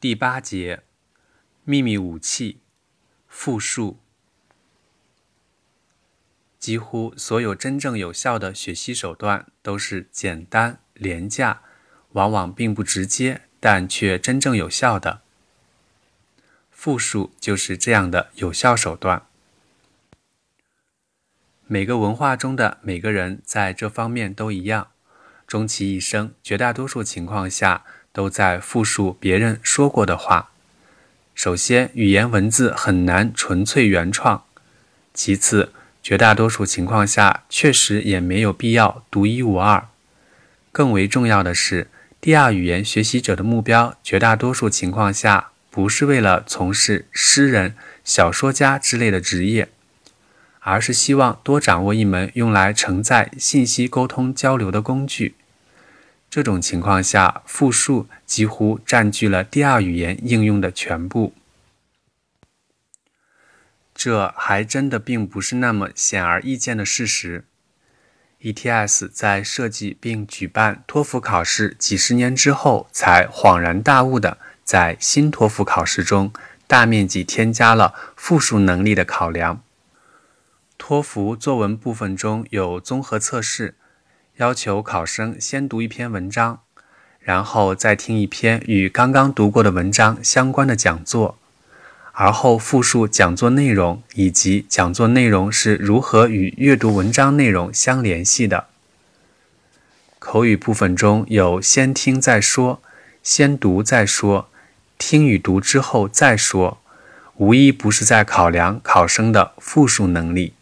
第八节，秘密武器，复述。几乎所有真正有效的学习手段都是简单、廉价，往往并不直接，但却真正有效的。复述就是这样的有效手段。每个文化中的每个人在这方面都一样，终其一生，绝大多数情况下。都在复述别人说过的话。首先，语言文字很难纯粹原创；其次，绝大多数情况下确实也没有必要独一无二。更为重要的是，第二语言学习者的目标，绝大多数情况下不是为了从事诗人、小说家之类的职业，而是希望多掌握一门用来承载信息沟通交流的工具。这种情况下，复述几乎占据了第二语言应用的全部。这还真的并不是那么显而易见的事实。ETS 在设计并举办托福考试几十年之后，才恍然大悟的在新托福考试中大面积添加了复述能力的考量。托福作文部分中有综合测试。要求考生先读一篇文章，然后再听一篇与刚刚读过的文章相关的讲座，而后复述讲座内容以及讲座内容是如何与阅读文章内容相联系的。口语部分中有先听再说、先读再说、听与读之后再说，无一不是在考量考生的复述能力。